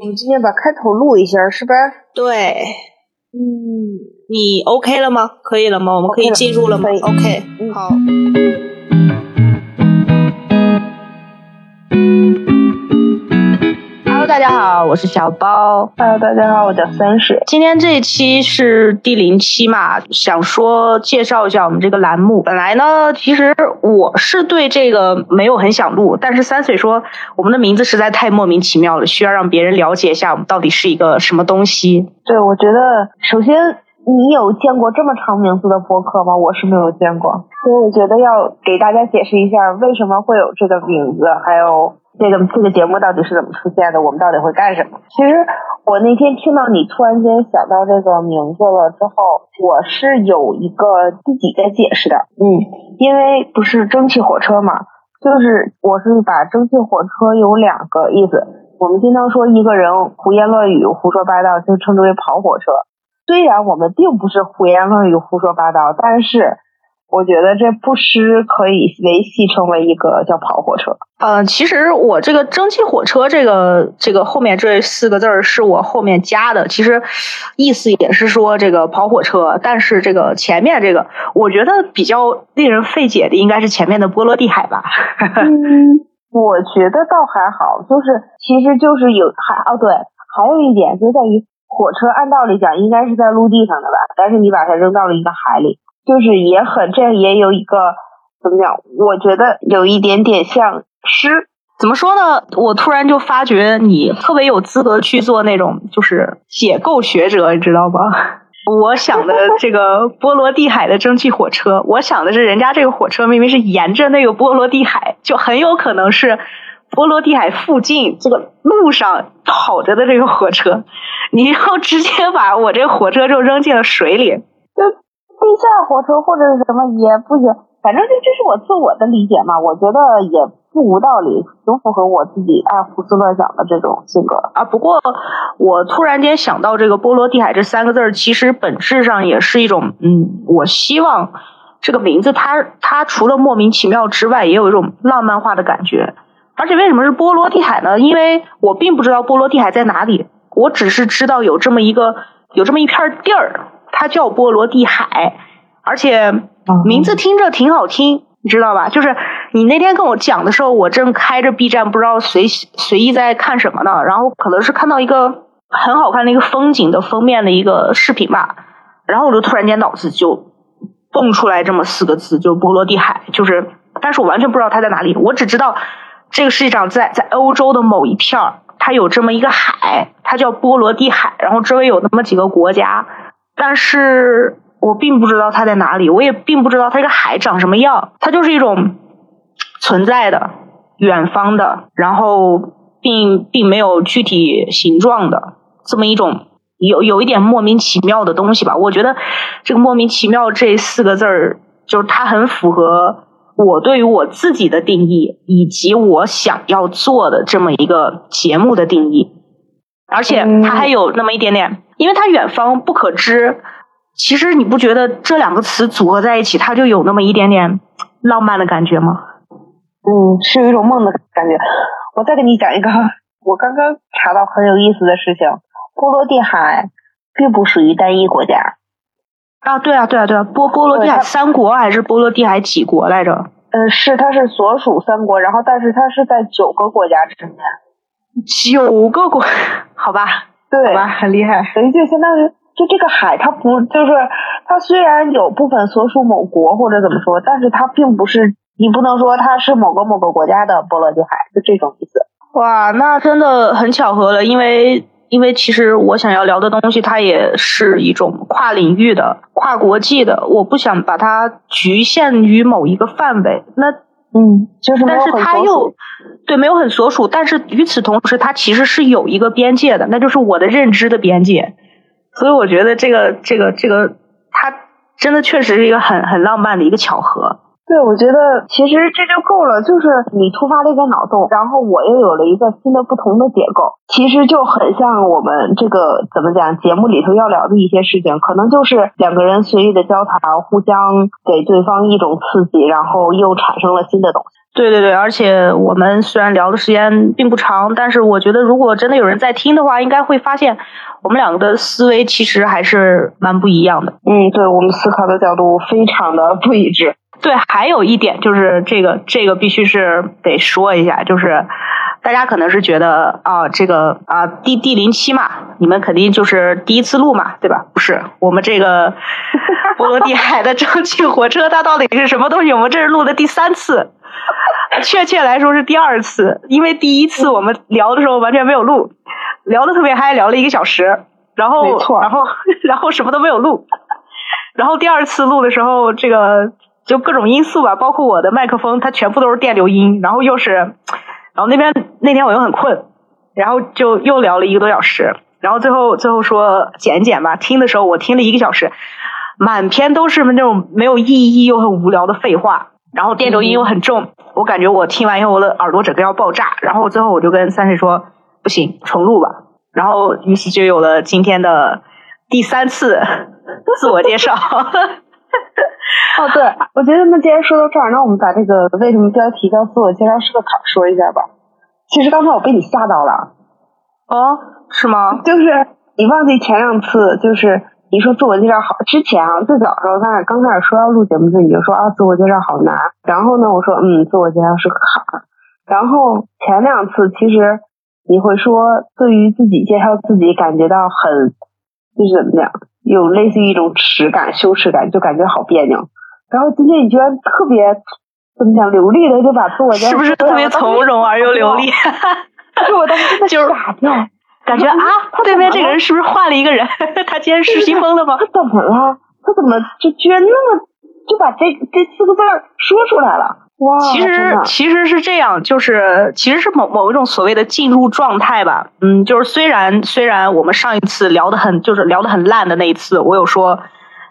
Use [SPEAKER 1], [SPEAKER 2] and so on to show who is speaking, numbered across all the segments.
[SPEAKER 1] 我们今天把开头录一下，是吧？
[SPEAKER 2] 对，
[SPEAKER 1] 嗯，
[SPEAKER 2] 你 OK 了吗？可以了吗？我们可以进入了吗？OK，
[SPEAKER 1] 嗯
[SPEAKER 2] 好。
[SPEAKER 3] 我是小包。
[SPEAKER 1] Hello，大家好，我叫三水。
[SPEAKER 3] 今天这一期是第零期嘛，想说介绍一下我们这个栏目。本来呢，其实我是对这个没有很想录，但是三水说我们的名字实在太莫名其妙了，需要让别人了解一下我们到底是一个什么东西。
[SPEAKER 1] 对，我觉得首先你有见过这么长名字的播客吗？我是没有见过，所以我觉得要给大家解释一下为什么会有这个名字，还有这个这个节目到底是怎么出现的，我们到底会干什么。其实我那天听到你突然间想到这个名字了之后，我是有一个自己的解释的，嗯，因为不是蒸汽火车嘛，就是我是把蒸汽火车有两个意思，我们经常说一个人胡言乱语、胡说八道，就称之为跑火车。虽然我们并不是胡言乱语、胡说八道，但是我觉得这不失可以维系成为一个叫跑火车。
[SPEAKER 3] 呃，其实我这个蒸汽火车这个这个后面这四个字儿是我后面加的，其实意思也是说这个跑火车，但是这个前面这个，我觉得比较令人费解的应该是前面的波罗的海吧。
[SPEAKER 1] 嗯，我觉得倒还好，就是其实就是有还哦对，还有一点就在于火车按道理讲应该是在陆地上的吧，但是你把它扔到了一个海里，就是也很这也有一个怎么讲？我觉得有一点点像诗。
[SPEAKER 3] 怎么说呢？我突然就发觉你特别有资格去做那种就是解构学者，你知道吗？我想的这个波罗的海的蒸汽火车，我想的是人家这个火车明明是沿着那个波罗的海，就很有可能是波罗的海附近这个路上跑着的这个火车，你要直接把我这火车就扔进了水里，就
[SPEAKER 1] 地下火车或者是什么也不行，反正这这是我自我的理解嘛，我觉得也不无道理，挺符合我自己爱胡思乱想的这种性格。
[SPEAKER 3] 啊，不过我突然间想到这个波罗的海这三个字儿，其实本质上也是一种，嗯，我希望这个名字它它除了莫名其妙之外，也有一种浪漫化的感觉。而且为什么是波罗的海呢？因为我并不知道波罗的海在哪里，我只是知道有这么一个有这么一片地儿，它叫波罗的海，而且名字听着挺好听，你知道吧？就是你那天跟我讲的时候，我正开着 B 站，不知道随随意在看什么呢，然后可能是看到一个很好看的一个风景的封面的一个视频吧，然后我就突然间脑子就蹦出来这么四个字，就是波罗的海，就是，但是我完全不知道它在哪里，我只知道这个世界上在在欧洲的某一片儿，它有这么一个海，它叫波罗的海，然后周围有那么几个国家，但是我并不知道它在哪里，我也并不知道它这个海长什么样，它就是一种存在的、远方的，然后并并没有具体形状的这么一种有有一点莫名其妙的东西吧。我觉得这个莫名其妙这四个字儿，就是它很符合我对于我自己的定义，以及我想要做的这么一个节目的定义。而且它还有那么一点点，因为它远方不可知。其实你不觉得这两个词组合在一起，它就有那么一点点浪漫的感觉吗？
[SPEAKER 1] 嗯，是有一种梦的感觉。我再给你讲一个，我刚刚查到很有意思的事情：波罗的海并不属于单一国家，
[SPEAKER 3] 啊，对啊，对啊，对啊，波波罗的海三国还是波罗的海几国来着？
[SPEAKER 1] 呃，是它是所属三国，然后但是它是在九个国家之间。
[SPEAKER 3] 九个国，好吧，
[SPEAKER 1] 对
[SPEAKER 3] 好吧，很厉害。
[SPEAKER 1] 等于就相当于就这个海，它不就是它虽然有部分所属某国或者怎么说，但是它并不是你不能说它是某个某个国家的波罗的海，就这种意思。
[SPEAKER 3] 哇，那真的很巧合了，因为因为其实我想要聊的东西，它也是一种跨领域的、跨国际的，我不想把它局限于某一个范围。那
[SPEAKER 1] 嗯，就是
[SPEAKER 3] 但是
[SPEAKER 1] 有很所
[SPEAKER 3] 它又。对没有很所属，但是与此同时，它其实是有一个边界的，那就是我的认知的边界。所以我觉得这个这个这个，它真的确实是一个很很浪漫的一个巧合。
[SPEAKER 1] 对，我觉得其实这就够了，就是你突发了一个脑洞，然后我又有了一个新的不同的结构，其实就很像我们这个怎么讲节目里头要聊的一些事情，可能就是两个人随意的交谈，互相给对方一种刺激，然后又产生了新的东西。
[SPEAKER 3] 对对对，而且我们虽然聊的时间并不长，但是我觉得如果真的有人在听的话，应该会发现我们两个的思维其实还是蛮不一样的。
[SPEAKER 1] 嗯，对我们思考的角度非常的不一致。
[SPEAKER 3] 对，还有一点就是这个，这个必须是得说一下，就是大家可能是觉得啊，这个啊，第第零期嘛，你们肯定就是第一次录嘛，对吧？不是，我们这个 波罗的海的蒸汽火车，它到底是什么东西？我们这是录的第三次，确切来说是第二次，因为第一次我们聊的时候完全没有录，聊的特别嗨，聊了一个小时，然后然后 然后什么都没有录，然后第二次录的时候，这个。就各种因素吧，包括我的麦克风，它全部都是电流音，然后又是，然后那边那天我又很困，然后就又聊了一个多小时，然后最后最后说剪剪吧，听的时候我听了一个小时，满篇都是那种没有意义又很无聊的废话，然后电流音又很重，我感觉我听完以后我的耳朵整个要爆炸，然后最后我就跟三水说不行，重录吧，然后于是就有了今天的第三次 自我介绍。
[SPEAKER 1] 哦，对，我觉得那既然说到这儿，那我们把这个为什么标题叫自我介绍是个坎儿说一下吧。其实刚才我被你吓到了，
[SPEAKER 3] 哦，是吗？
[SPEAKER 1] 就是你忘记前两次，就是你说自我介绍好之前啊，最早的时候咱俩刚开始说要录节目时，你就说啊自我介绍好难。然后呢，我说嗯，自我介绍是个坎儿。然后前两次其实你会说对于自己介绍自己感觉到很就是怎么讲，有类似于一种耻感、羞耻感，就感觉好别扭。然后今天你居然特别怎么讲流利的就把自我介绍，
[SPEAKER 3] 是不是特别从容而又流利？
[SPEAKER 1] 是我当时真的
[SPEAKER 3] 就是
[SPEAKER 1] 傻掉，
[SPEAKER 3] 感觉啊，对面这个人是不是换了一个人？他今天失心疯了吗？
[SPEAKER 1] 他怎么了？他怎么就居然那么就把这这四个字儿说出来了？哇！
[SPEAKER 3] 其实其实是这样，就是其实是某某一种所谓的进入状态吧。嗯，就是虽然虽然我们上一次聊的很就是聊的很烂的那一次，我有说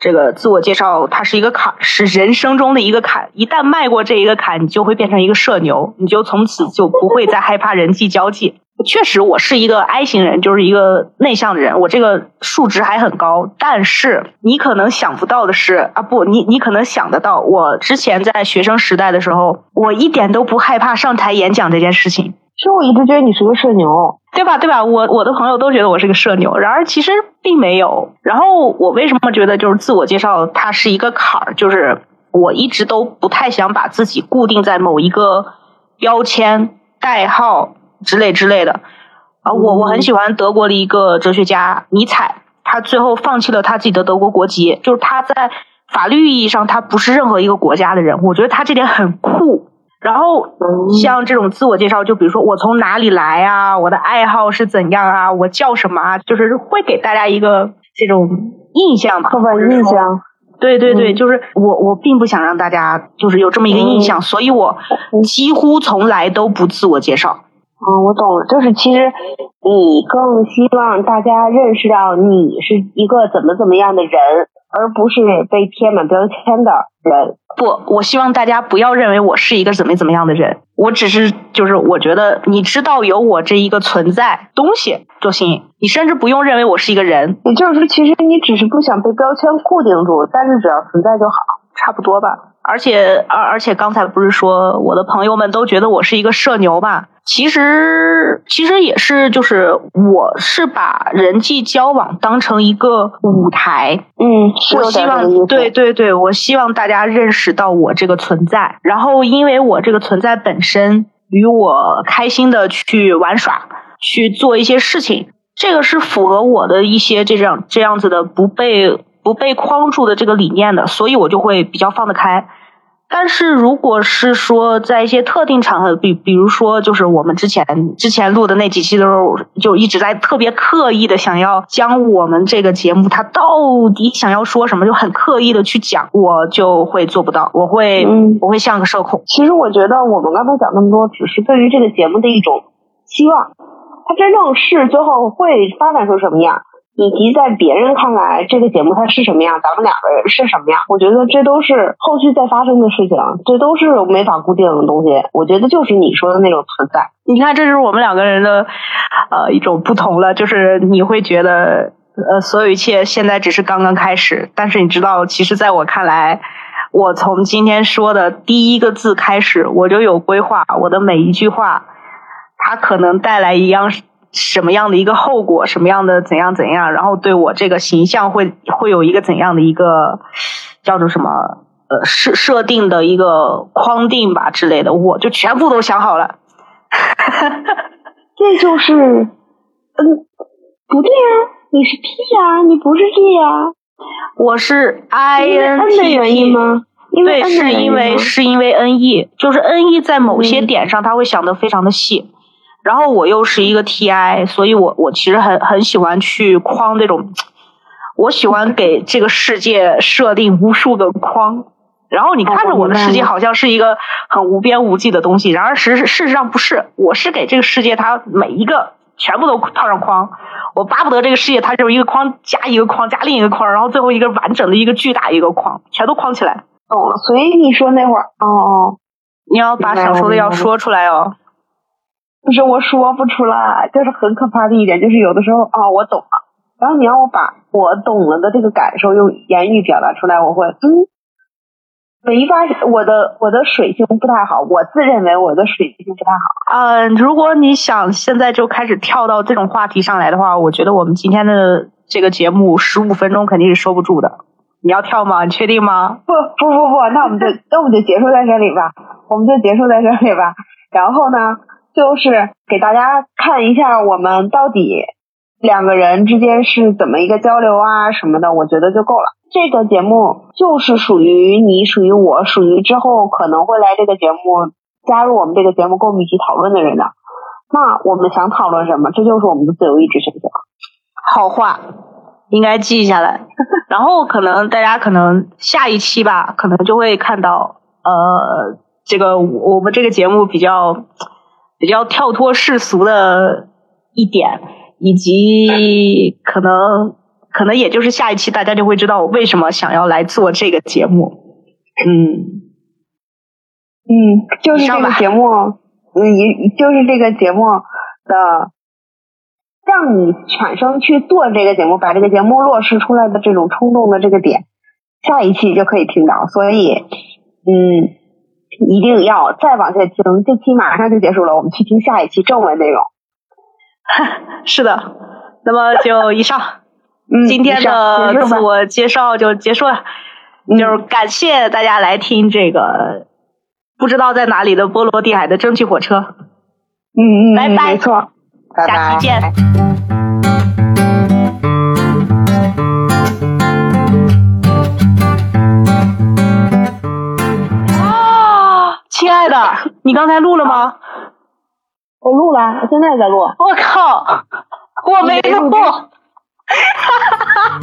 [SPEAKER 3] 这个自我介绍它是一个坎，是人生中的一个坎。一旦迈过这一个坎，你就会变成一个社牛，你就从此就不会再害怕人际交际。确实，我是一个 I 型人，就是一个内向的人，我这个数值还很高。但是你可能想不到的是啊，不，你你可能想得到，我之前在学生时代的时候，我一点都不害怕上台演讲这件事情。
[SPEAKER 1] 其实我一直觉得你是个社牛，
[SPEAKER 3] 对吧？对吧？我我的朋友都觉得我是个社牛，然而其实并没有。然后我为什么觉得就是自我介绍它是一个坎儿？就是我一直都不太想把自己固定在某一个标签、代号之类之类的。啊，我我很喜欢德国的一个哲学家尼采，他最后放弃了他自己的德国国籍，就是他在法律意义上他不是任何一个国家的人，我觉得他这点很酷。然后像这种自我介绍，就比如说我从哪里来啊，我的爱好是怎样啊，我叫什么啊，就是会给大家一个这种印象吧，
[SPEAKER 1] 刻板印象。
[SPEAKER 3] 对对对，
[SPEAKER 1] 嗯
[SPEAKER 3] 就是我我并不想让大家就是有这么一个印象，所以我几乎从来都不自我介绍。
[SPEAKER 1] 嗯，我懂了，就是其实你更希望大家认识到你是一个怎么怎么样的人，而不是被贴满标签的人。
[SPEAKER 3] 不，我希望大家不要认为我是一个怎么怎么样的人，我只是就是我觉得你知道有我这一个存在东西就行，你甚至不用认为我是一个人，
[SPEAKER 1] 也就是说，其实你只是不想被标签固定住，但是只要存在就好。
[SPEAKER 3] 差不多吧。而且而而且刚才不是说我的朋友们都觉得我是一个社牛嘛？其实其实也是，就是我是把人际交往当成一个舞台，
[SPEAKER 1] 嗯，
[SPEAKER 3] 我希望。对对对，我希望大家认识到我这个存在，然后因为我这个存在本身与我开心的去玩耍，去做一些事情，这个是符合我的一些这样这样子的不被不被框住的这个理念的，所以我就会比较放得开。但是如果是说在一些特定场合，比比如说就是我们之前之前录的那几期的时候，就一直在特别刻意的想要将我们这个节目它到底想要说什么，就很刻意的去讲，我就会做不到，我会、
[SPEAKER 1] 嗯
[SPEAKER 3] 我会像个社恐。
[SPEAKER 1] 其实我觉得我们刚才讲那么多，只是对于这个节目的一种期望。它真正是最后会发展成什么样，以及在别人看来这个节目它是什么样，咱们两个人是什么样，我觉得这都是后续再发生的事情，这都是没法固定的东西。我觉得就是你说的那种存在。
[SPEAKER 3] 你看，这就是我们两个人的呃一种不同了，就是你会觉得呃所有一切现在只是刚刚开始，但是你知道，其实在我看来。我从今天说的第一个字开始，我就有规划。我的每一句话，它可能带来一样什么样的一个后果，什么样的怎样怎样，然后对我这个形象会会有一个怎样的一个叫做什么呃设设定的一个框定吧之类的，我就全部都想好了。
[SPEAKER 1] 这就是嗯，不对啊，你是 P 呀，你不是 G 呀。
[SPEAKER 3] 我是 I N
[SPEAKER 1] T 的原因吗？
[SPEAKER 3] 对，是因为是因为 N E，就是 N E 在某些点上他会想的非常的细，然后我又是一个 T I，所以我我其实很很喜欢去框这种，我喜欢给这个世界设定无数个框，然后你看着我的世界好像是一个很无边无际的东西，然而实事实上不是，我是给这个世界它每一个全部都套上框。我巴不得这个世界，它就是一个框加一个框加另一个框，然后最后一个完整的一个巨大一个框，全都框起来。
[SPEAKER 1] 懂了，所以你说那会儿，哦哦，
[SPEAKER 3] 你要把想说的要说出来哦。
[SPEAKER 1] 不是我说不出来，就是很可怕的一点，就是有的时候啊，我懂了，然后你让我把我懂了的这个感受用言语表达出来，我会嗯。没发现我的我的水性不太好，我自认为我的水性不太好。
[SPEAKER 3] 嗯，如果你想现在就开始跳到这种话题上来的话，我觉得我们今天的这个节目十五分钟肯定是收不住的。你要跳吗？你确定吗？
[SPEAKER 1] 不不不不，那我们就那我们就结束在这里吧，我们就结束在这里吧。然后呢，就是给大家看一下我们到底两个人之间是怎么一个交流啊什么的，我觉得就够了。这个节目就是属于你，属于我，属于之后可能会来这个节目加入我们这个节目跟我们一起讨论的人的。那我们想讨论什么？这就是我们的自由意志选择。
[SPEAKER 3] 好话应该记下来。然后可能大家可能下一期吧，可能就会看到呃，这个我们这个节目比较比较跳脱世俗的一点，以及可能。可能也就是下一期，大家就会知道我为什么想要来做这个节目。
[SPEAKER 1] 嗯，嗯，就是这个节目，嗯，也就是这个节目的，让你产生去做这个节目，把这个节目落实出来的这种冲动的这个点，下一期就可以听到。所以，嗯，一定要再往下听，这期马上就结束了，我们去听下一期正文内容。
[SPEAKER 3] 是的，那么就以上。今天的自我介绍就结束了，就是感谢大家来听这个不知道在哪里的波罗的海的蒸汽火车。
[SPEAKER 1] 嗯嗯，
[SPEAKER 3] 拜拜，
[SPEAKER 1] 没错，
[SPEAKER 3] 下期见。啊，你刚才录了吗？
[SPEAKER 1] 我录了我现在在录。
[SPEAKER 3] 我靠我没录哈哈哈